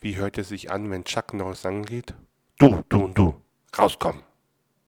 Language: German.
Wie hört es sich an, wenn Chuck Norris angeht? Du, du und du, rauskommen!